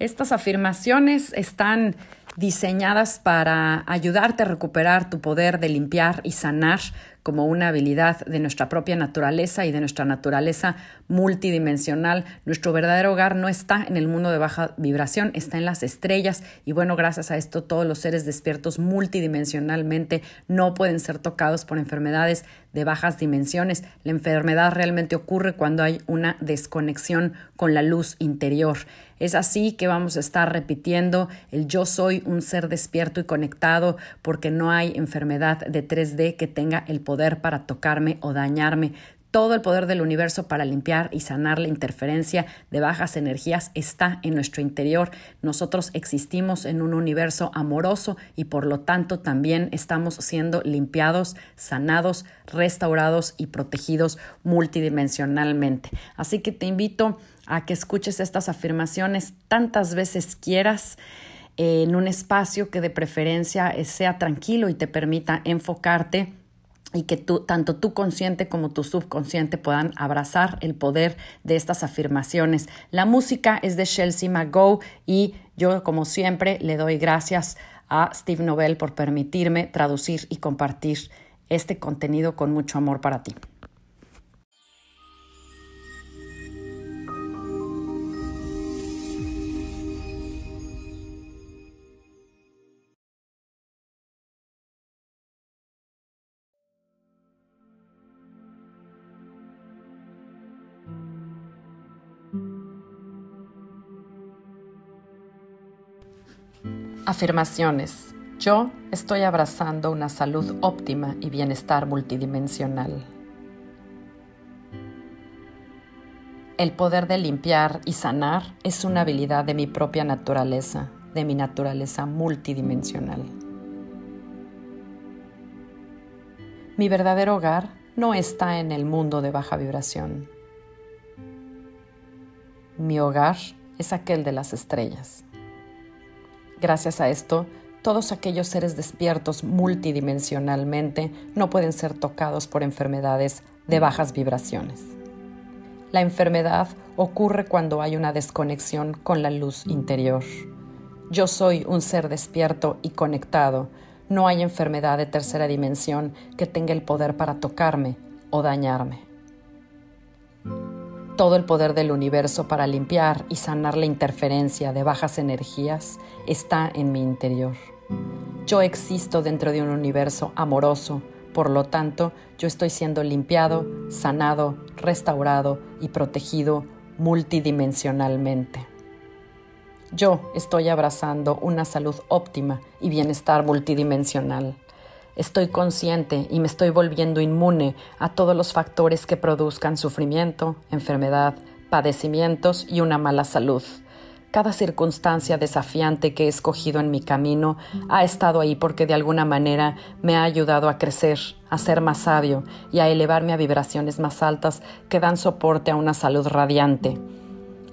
Estas afirmaciones están diseñadas para ayudarte a recuperar tu poder de limpiar y sanar como una habilidad de nuestra propia naturaleza y de nuestra naturaleza multidimensional. Nuestro verdadero hogar no está en el mundo de baja vibración, está en las estrellas y bueno, gracias a esto todos los seres despiertos multidimensionalmente no pueden ser tocados por enfermedades de bajas dimensiones. La enfermedad realmente ocurre cuando hay una desconexión con la luz interior. Es así que vamos a estar repitiendo el yo soy un ser despierto y conectado porque no hay enfermedad de 3D que tenga el poder para tocarme o dañarme. Todo el poder del universo para limpiar y sanar la interferencia de bajas energías está en nuestro interior. Nosotros existimos en un universo amoroso y por lo tanto también estamos siendo limpiados, sanados, restaurados y protegidos multidimensionalmente. Así que te invito a que escuches estas afirmaciones tantas veces quieras en un espacio que de preferencia sea tranquilo y te permita enfocarte y que tú, tanto tu consciente como tu subconsciente puedan abrazar el poder de estas afirmaciones. La música es de Chelsea McGo y yo, como siempre, le doy gracias a Steve Nobel por permitirme traducir y compartir este contenido con mucho amor para ti. Afirmaciones. Yo estoy abrazando una salud óptima y bienestar multidimensional. El poder de limpiar y sanar es una habilidad de mi propia naturaleza, de mi naturaleza multidimensional. Mi verdadero hogar no está en el mundo de baja vibración. Mi hogar es aquel de las estrellas. Gracias a esto, todos aquellos seres despiertos multidimensionalmente no pueden ser tocados por enfermedades de bajas vibraciones. La enfermedad ocurre cuando hay una desconexión con la luz interior. Yo soy un ser despierto y conectado. No hay enfermedad de tercera dimensión que tenga el poder para tocarme o dañarme todo el poder del universo para limpiar y sanar la interferencia de bajas energías está en mi interior. Yo existo dentro de un universo amoroso, por lo tanto, yo estoy siendo limpiado, sanado, restaurado y protegido multidimensionalmente. Yo estoy abrazando una salud óptima y bienestar multidimensional. Estoy consciente y me estoy volviendo inmune a todos los factores que produzcan sufrimiento, enfermedad, padecimientos y una mala salud. Cada circunstancia desafiante que he escogido en mi camino ha estado ahí porque de alguna manera me ha ayudado a crecer, a ser más sabio y a elevarme a vibraciones más altas que dan soporte a una salud radiante.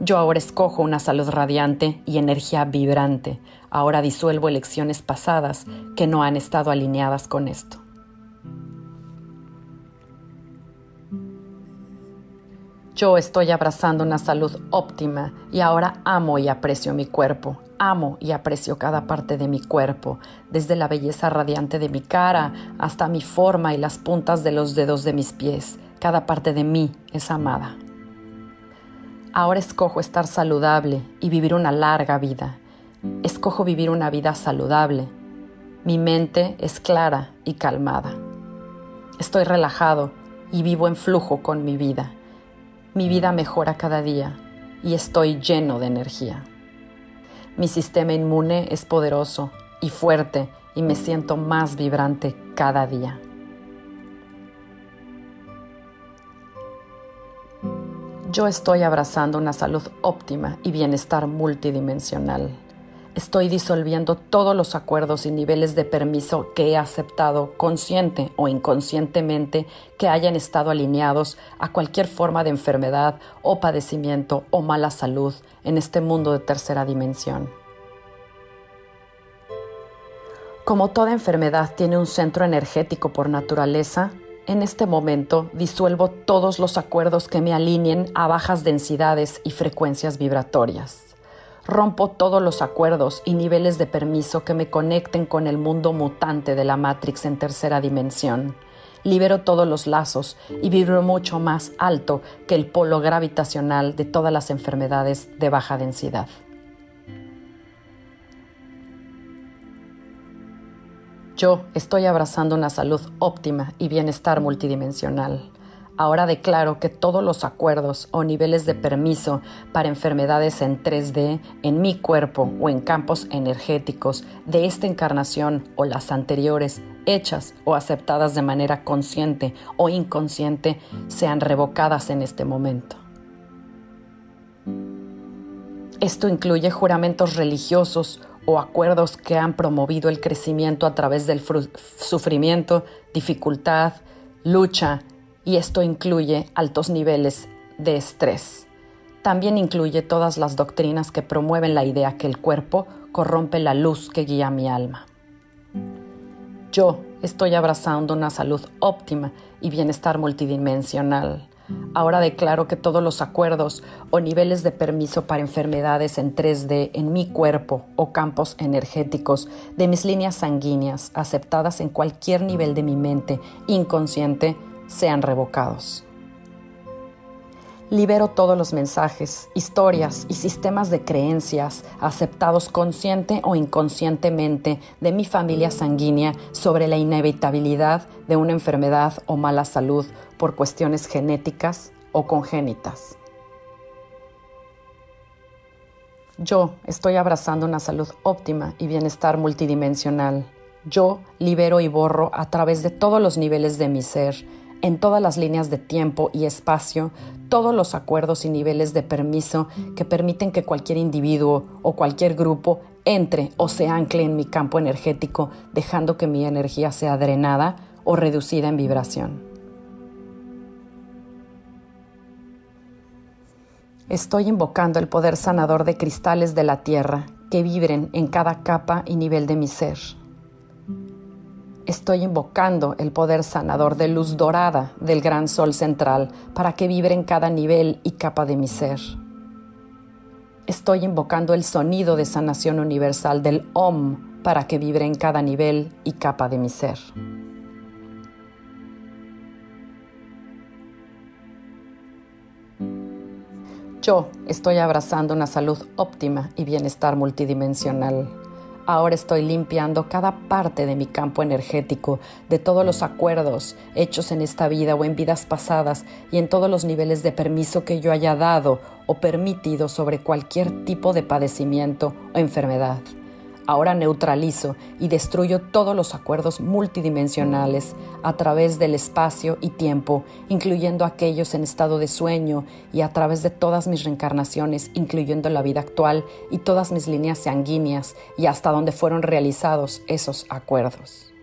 Yo ahora escojo una salud radiante y energía vibrante. Ahora disuelvo elecciones pasadas que no han estado alineadas con esto. Yo estoy abrazando una salud óptima y ahora amo y aprecio mi cuerpo. Amo y aprecio cada parte de mi cuerpo, desde la belleza radiante de mi cara hasta mi forma y las puntas de los dedos de mis pies. Cada parte de mí es amada. Ahora escojo estar saludable y vivir una larga vida. Escojo vivir una vida saludable. Mi mente es clara y calmada. Estoy relajado y vivo en flujo con mi vida. Mi vida mejora cada día y estoy lleno de energía. Mi sistema inmune es poderoso y fuerte y me siento más vibrante cada día. Yo estoy abrazando una salud óptima y bienestar multidimensional. Estoy disolviendo todos los acuerdos y niveles de permiso que he aceptado consciente o inconscientemente que hayan estado alineados a cualquier forma de enfermedad o padecimiento o mala salud en este mundo de tercera dimensión. Como toda enfermedad tiene un centro energético por naturaleza, en este momento disuelvo todos los acuerdos que me alineen a bajas densidades y frecuencias vibratorias. Rompo todos los acuerdos y niveles de permiso que me conecten con el mundo mutante de la Matrix en tercera dimensión. Libero todos los lazos y vibro mucho más alto que el polo gravitacional de todas las enfermedades de baja densidad. Yo estoy abrazando una salud óptima y bienestar multidimensional. Ahora declaro que todos los acuerdos o niveles de permiso para enfermedades en 3D en mi cuerpo o en campos energéticos de esta encarnación o las anteriores, hechas o aceptadas de manera consciente o inconsciente, sean revocadas en este momento. Esto incluye juramentos religiosos o acuerdos que han promovido el crecimiento a través del sufrimiento, dificultad, lucha, y esto incluye altos niveles de estrés. También incluye todas las doctrinas que promueven la idea que el cuerpo corrompe la luz que guía mi alma. Yo estoy abrazando una salud óptima y bienestar multidimensional. Ahora declaro que todos los acuerdos o niveles de permiso para enfermedades en 3D en mi cuerpo o campos energéticos de mis líneas sanguíneas aceptadas en cualquier nivel de mi mente inconsciente sean revocados. Libero todos los mensajes, historias y sistemas de creencias aceptados consciente o inconscientemente de mi familia sanguínea sobre la inevitabilidad de una enfermedad o mala salud por cuestiones genéticas o congénitas. Yo estoy abrazando una salud óptima y bienestar multidimensional. Yo libero y borro a través de todos los niveles de mi ser en todas las líneas de tiempo y espacio todos los acuerdos y niveles de permiso que permiten que cualquier individuo o cualquier grupo entre o se ancle en mi campo energético, dejando que mi energía sea drenada o reducida en vibración. Estoy invocando el poder sanador de cristales de la tierra que vibren en cada capa y nivel de mi ser estoy invocando el poder sanador de luz dorada del gran sol central para que vibre en cada nivel y capa de mi ser. Estoy invocando el sonido de sanación universal del OM para que vibre en cada nivel y capa de mi ser. Yo estoy abrazando una salud óptima y bienestar multidimensional. Ahora estoy limpiando cada parte de mi campo energético, de todos los acuerdos hechos en esta vida o en vidas pasadas y en todos los niveles de permiso que yo haya dado o permitido sobre cualquier tipo de padecimiento o enfermedad. Ahora neutralizo y destruyo todos los acuerdos multidimensionales a través del espacio y tiempo, incluyendo aquellos en estado de sueño y a través de todas mis reencarnaciones, incluyendo la vida actual y todas mis líneas sanguíneas y hasta donde fueron realizados esos acuerdos.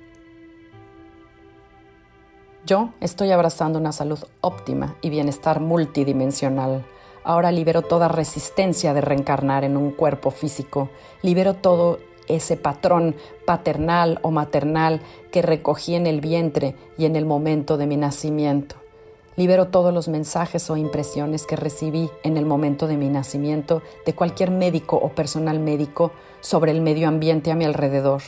Yo estoy abrazando una salud óptima y bienestar multidimensional Ahora libero toda resistencia de reencarnar en un cuerpo físico. Libero todo ese patrón paternal o maternal que recogí en el vientre y en el momento de mi nacimiento. Libero todos los mensajes o impresiones que recibí en el momento de mi nacimiento de cualquier médico o personal médico sobre el medio ambiente a mi alrededor.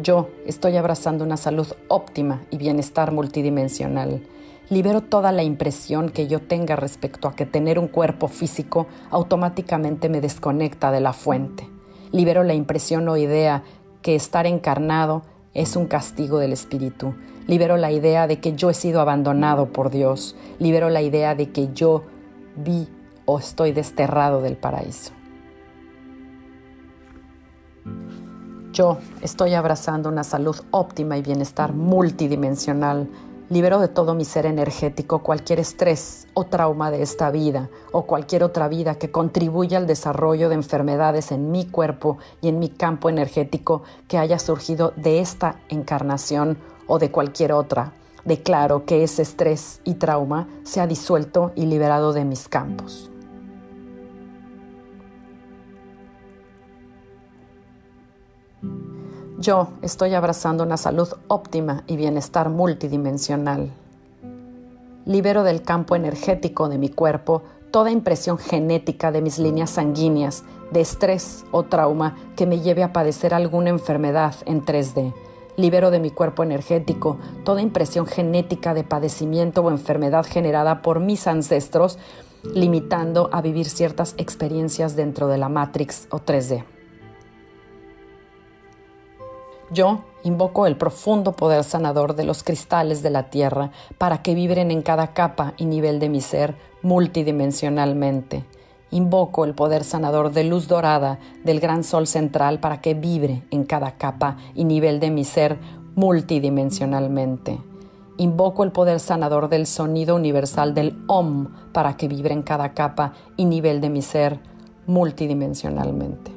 Yo estoy abrazando una salud óptima y bienestar multidimensional. Libero toda la impresión que yo tenga respecto a que tener un cuerpo físico automáticamente me desconecta de la fuente. Libero la impresión o idea que estar encarnado es un castigo del espíritu. Libero la idea de que yo he sido abandonado por Dios. Libero la idea de que yo vi o estoy desterrado del paraíso. Yo estoy abrazando una salud óptima y bienestar multidimensional Libero de todo mi ser energético cualquier estrés o trauma de esta vida o cualquier otra vida que contribuya al desarrollo de enfermedades en mi cuerpo y en mi campo energético que haya surgido de esta encarnación o de cualquier otra. Declaro que ese estrés y trauma se ha disuelto y liberado de mis campos. Yo estoy abrazando una salud óptima y bienestar multidimensional. Libero del campo energético de mi cuerpo toda impresión genética de mis líneas sanguíneas, de estrés o trauma que me lleve a padecer alguna enfermedad en 3D. Libero de mi cuerpo energético toda impresión genética de padecimiento o enfermedad generada por mis ancestros, limitando a vivir ciertas experiencias dentro de la Matrix o 3D. Yo invoco el profundo poder sanador de los cristales de la Tierra para que vibren en cada capa y nivel de mi ser multidimensionalmente. Invoco el poder sanador de luz dorada del gran sol central para que vibre en cada capa y nivel de mi ser multidimensionalmente. Invoco el poder sanador del sonido universal del OM para que vibre en cada capa y nivel de mi ser multidimensionalmente.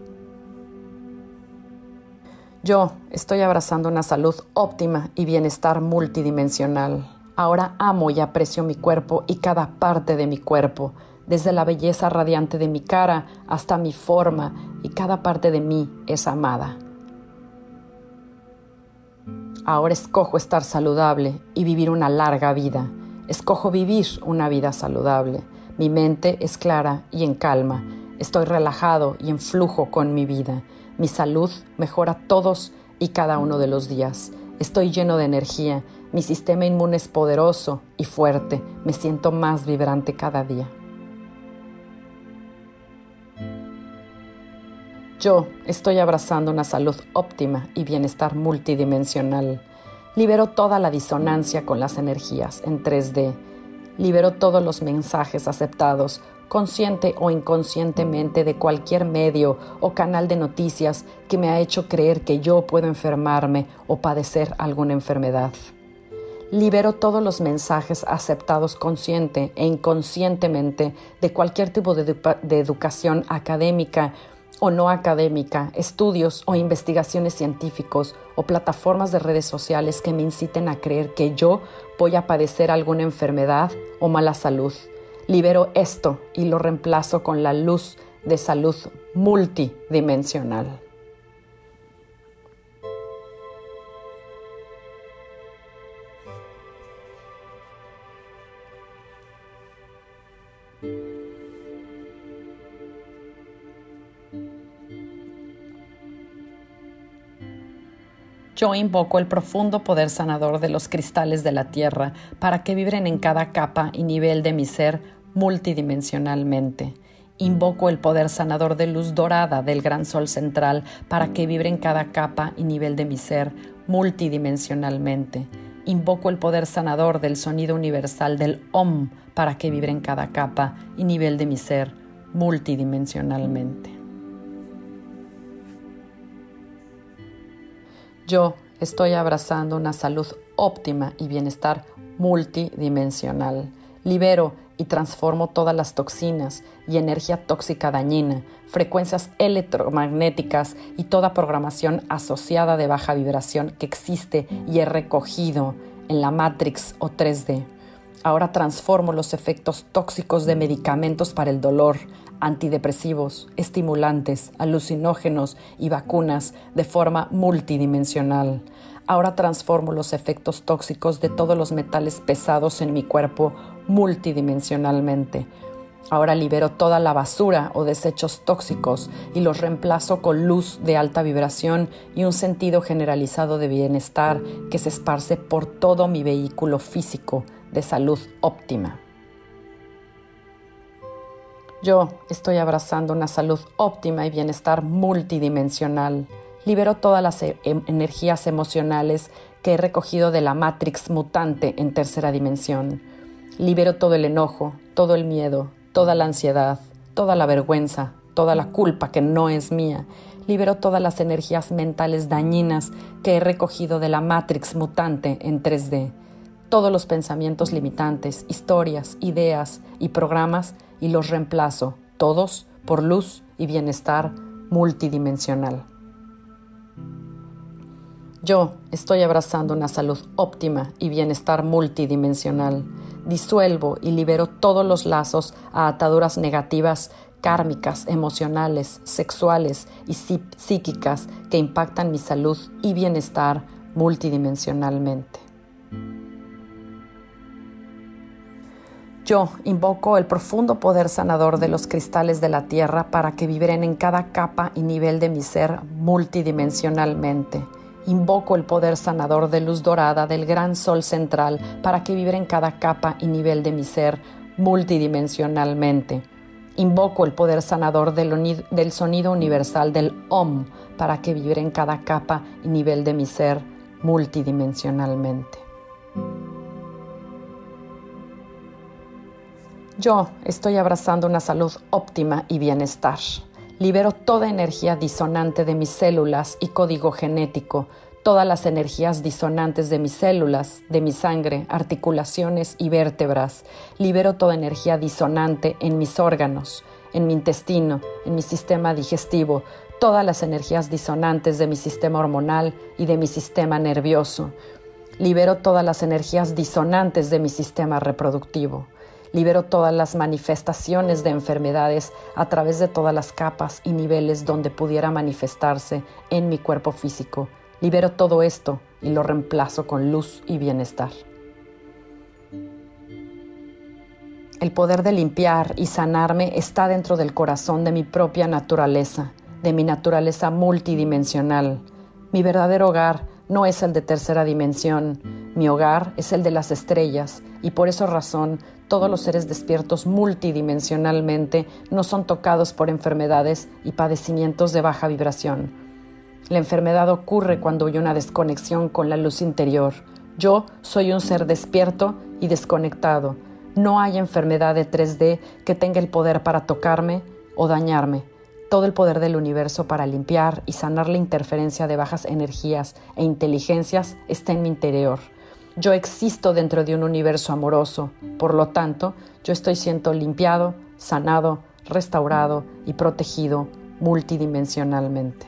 Yo estoy abrazando una salud óptima y bienestar multidimensional. Ahora amo y aprecio mi cuerpo y cada parte de mi cuerpo, desde la belleza radiante de mi cara hasta mi forma, y cada parte de mí es amada. Ahora escojo estar saludable y vivir una larga vida. Escojo vivir una vida saludable. Mi mente es clara y en calma. Estoy relajado y en flujo con mi vida. Mi salud mejora todos y cada uno de los días. Estoy lleno de energía. Mi sistema inmune es poderoso y fuerte. Me siento más vibrante cada día. Yo estoy abrazando una salud óptima y bienestar multidimensional. Libero toda la disonancia con las energías en 3D. Libero todos los mensajes aceptados consciente o inconscientemente de cualquier medio o canal de noticias que me ha hecho creer que yo puedo enfermarme o padecer alguna enfermedad. Libero todos los mensajes aceptados consciente e inconscientemente de cualquier tipo de, de educación académica o no académica, estudios o investigaciones científicos o plataformas de redes sociales que me inciten a creer que yo voy a padecer alguna enfermedad o mala salud Libero esto y lo reemplazo con la luz de salud multidimensional. Yo invoco el profundo poder sanador de los cristales de la Tierra para que vibren en cada capa y nivel de mi ser multidimensionalmente. Invoco el poder sanador de luz dorada del gran sol central para que vibre en cada capa y nivel de mi ser multidimensionalmente. Invoco el poder sanador del sonido universal del OM para que vibre en cada capa y nivel de mi ser multidimensionalmente. Yo estoy abrazando una salud óptima y bienestar multidimensional. Libero y transformo todas las toxinas y energía tóxica dañina, frecuencias electromagnéticas y toda programación asociada de baja vibración que existe y he recogido en la Matrix o 3D. Ahora transformo los efectos tóxicos de medicamentos para el dolor, antidepresivos, estimulantes, alucinógenos y vacunas de forma multidimensional. Ahora transformo los efectos tóxicos de todos los metales pesados en mi cuerpo multidimensionalmente. Ahora libero toda la basura o desechos tóxicos y los reemplazo con luz de alta vibración y un sentido generalizado de bienestar que se esparce por todo mi vehículo físico de salud óptima. Yo estoy abrazando una salud óptima y bienestar multidimensional libero todas las e-, em, energías emocionales que he recogido de la Matrix mutante en tercera dimensión. Libero todo el enojo, todo el miedo, toda la ansiedad, toda la vergüenza, toda la culpa que no es mía. Libero todas las energías mentales dañinas que he recogido de la Matrix mutante en 3D. Todos los pensamientos limitantes, historias, ideas y programas y los reemplazo, todos por luz y bienestar multidimensional. Yo estoy abrazando una salud óptima y bienestar multidimensional. Disuelvo y libero todos los lazos a ataduras negativas kármicas, emocionales, sexuales y psíquicas que impactan mi salud y bienestar multidimensionalmente. Yo invoco el profundo poder sanador de los cristales de la tierra para que vibren en cada capa y nivel de mi ser multidimensionalmente. Invoco el poder sanador de luz dorada del gran sol central para que vibre en cada capa y nivel de mi ser multidimensionalmente. Invoco el poder sanador del, sonido universal del OM para que vibre en cada capa y nivel de mi ser multidimensionalmente. Yo estoy abrazando una salud óptima y bienestar. Libero toda energía disonante de mis células y código genético, todas las energías disonantes de mis células, de mi sangre, articulaciones y vértebras. Libero toda energía disonante en mis órganos, en mi intestino, en mi sistema digestivo, todas las energías disonantes de mi sistema hormonal y de mi sistema nervioso. Libero todas las energías disonantes de mi sistema reproductivo. Libero todas las manifestaciones de enfermedades a través de todas las capas y niveles donde pudiera manifestarse en mi cuerpo físico. Libero todo esto y lo reemplazo con luz y bienestar. El poder de limpiar y sanarme está dentro del corazón de mi propia naturaleza, de mi naturaleza multidimensional. Mi verdadero hogar no es el de tercera dimensión, mi hogar es el de las estrellas y por esa razón todos los seres despiertos multidimensionalmente no son tocados por enfermedades y padecimientos de baja vibración. La enfermedad ocurre cuando hay una desconexión con la luz interior. Yo soy un ser despierto y desconectado. No hay enfermedad de 3D que tenga el poder para tocarme o dañarme. Todo el poder del universo para limpiar y sanar la interferencia de bajas energías e inteligencias está en mi interior. Yo existo dentro de un universo amoroso, por lo tanto, yo estoy siendo limpiado, sanado, restaurado y protegido multidimensionalmente.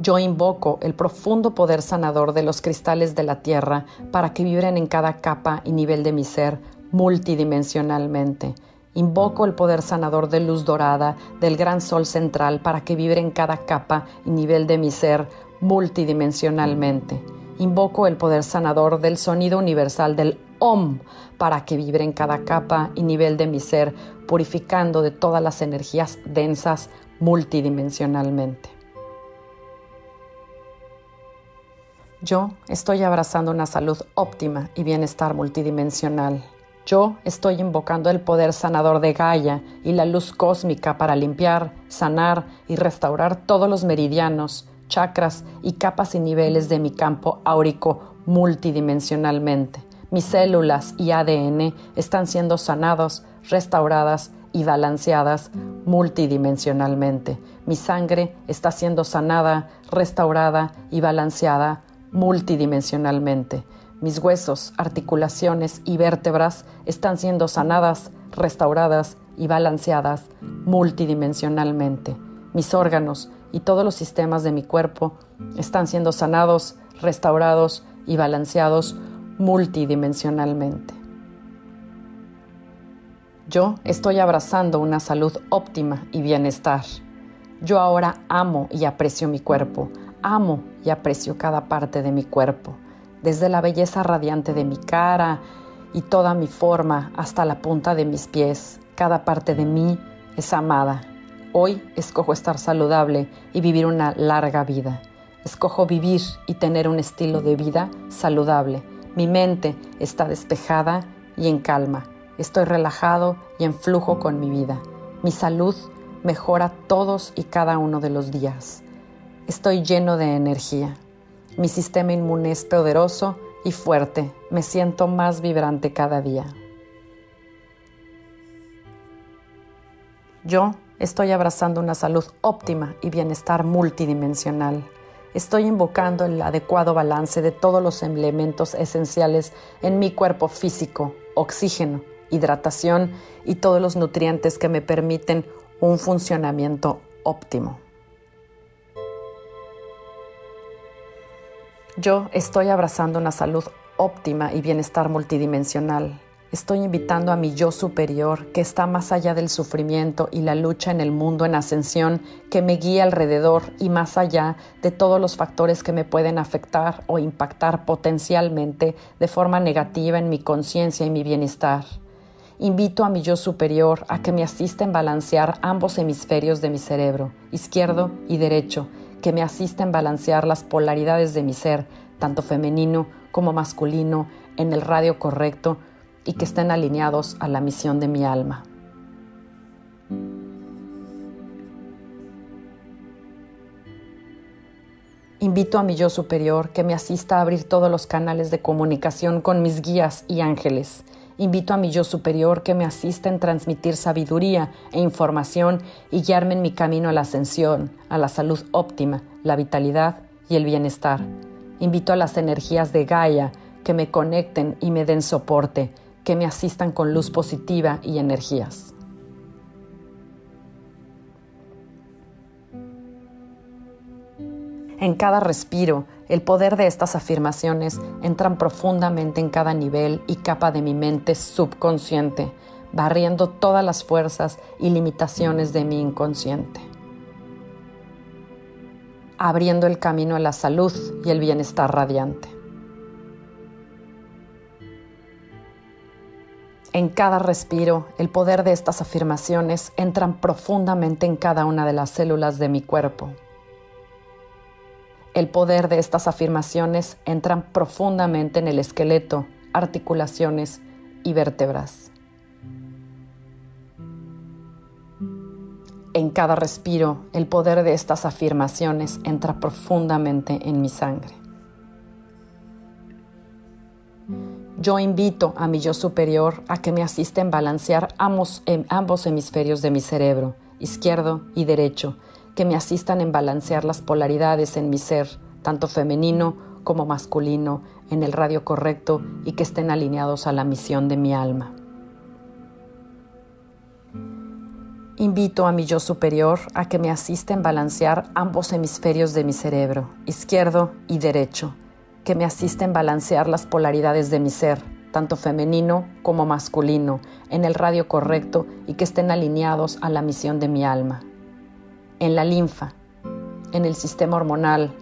Yo invoco el profundo poder sanador de los cristales de la Tierra para que vibren en cada capa y nivel de mi ser multidimensionalmente. Invoco el poder sanador de luz dorada del gran sol central para que vibre en cada capa y nivel de mi ser multidimensionalmente. Invoco el poder sanador del sonido universal del OM para que vibre en cada capa y nivel de mi ser, purificando de todas las energías densas multidimensionalmente. Yo estoy abrazando una salud óptima y bienestar multidimensional. Yo estoy invocando el poder sanador de Gaia y la luz cósmica para limpiar, sanar y restaurar todos los meridianos, chakras y capas y niveles de mi campo áurico multidimensionalmente. Mis células y ADN están siendo sanados, restauradas y balanceadas multidimensionalmente. Mi sangre está siendo sanada, restaurada y balanceada multidimensionalmente. Mis huesos, articulaciones y vértebras están siendo sanadas, restauradas y balanceadas multidimensionalmente. Mis órganos y todos los sistemas de mi cuerpo están siendo sanados, restaurados y balanceados multidimensionalmente. Yo estoy abrazando una salud óptima y bienestar. Yo ahora amo y aprecio mi cuerpo, amo y aprecio cada parte de mi cuerpo, desde la belleza radiante de mi cara y toda mi forma hasta la punta de mis pies. Cada parte de mí es amada Hoy escojo estar saludable y vivir una larga vida. Escojo vivir y tener un estilo de vida saludable. Mi mente está despejada y en calma. Estoy relajado y en flujo con mi vida. Mi salud mejora todos y cada uno de los días. Estoy lleno de energía. Mi sistema inmune es poderoso y fuerte. Me siento más vibrante cada día. Yo Estoy abrazando una salud óptima y bienestar multidimensional. Estoy invocando el adecuado balance de todos los elementos esenciales en mi cuerpo físico, oxígeno, hidratación y todos los nutrientes que me permiten un funcionamiento óptimo. Yo estoy abrazando una salud óptima y bienestar multidimensional. estoy invitando a mi yo superior, que está más allá del sufrimiento y la lucha en el mundo en ascensión, que me guíe alrededor y más allá de todos los factores que me pueden afectar o impactar potencialmente de forma negativa en mi conciencia y mi bienestar. Invito a mi yo superior a que me asista en balancear ambos hemisferios de mi cerebro, izquierdo y derecho, que me asista en balancear las polaridades de mi ser, tanto femenino como masculino, en el radio correcto, y que estén alineados a la misión de mi alma. Invito a mi yo superior que me asista a abrir todos los canales de comunicación con mis guías y ángeles. Invito a mi yo superior que me asista en transmitir sabiduría e información y guiarme en mi camino a la ascensión, a la salud óptima, la vitalidad y el bienestar. Invito a las energías de Gaia que me conecten y me den soporte, que me asistan con luz positiva y energías. En cada respiro, el poder de estas afirmaciones entran profundamente en cada nivel y capa de mi mente subconsciente, barriendo todas las fuerzas y limitaciones de mi inconsciente, abriendo el camino a la salud y el bienestar radiante. En cada respiro, el poder de estas afirmaciones entran profundamente en cada una de las células de mi cuerpo. El poder de estas afirmaciones entran profundamente en el esqueleto, articulaciones y vértebras. En cada respiro, el poder de estas afirmaciones entra profundamente en mi sangre. Yo invito a mi yo superior a que me asista en balancear ambos, hemisferios de mi cerebro, izquierdo y derecho, que me asistan en balancear las polaridades en mi ser, tanto femenino como masculino, en el radio correcto y que estén alineados a la misión de mi alma. Invito a mi yo superior a que me asista en balancear ambos hemisferios de mi cerebro, izquierdo y derecho, que me asisten balancear las polaridades de mi ser, tanto femenino como masculino, en el radio correcto y que estén alineados a la misión de mi alma. En la linfa, en el sistema hormonal,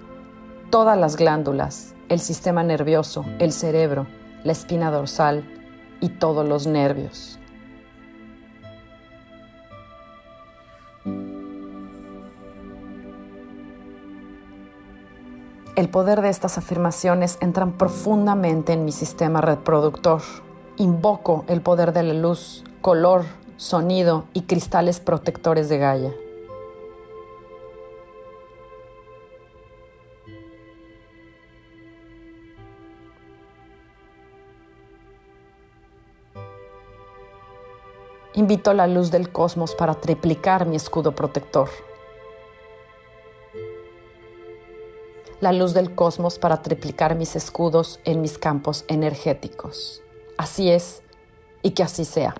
todas las glándulas, el sistema nervioso, el cerebro, la espina dorsal y todos los nervios. El poder de estas afirmaciones entran profundamente en mi sistema reproductor. Invoco el poder de la luz, color, sonido y cristales protectores de Gaia. Invito la luz del cosmos para triplicar mi escudo protector. la luz del cosmos para triplicar mis escudos en mis campos energéticos. Así es y que así sea.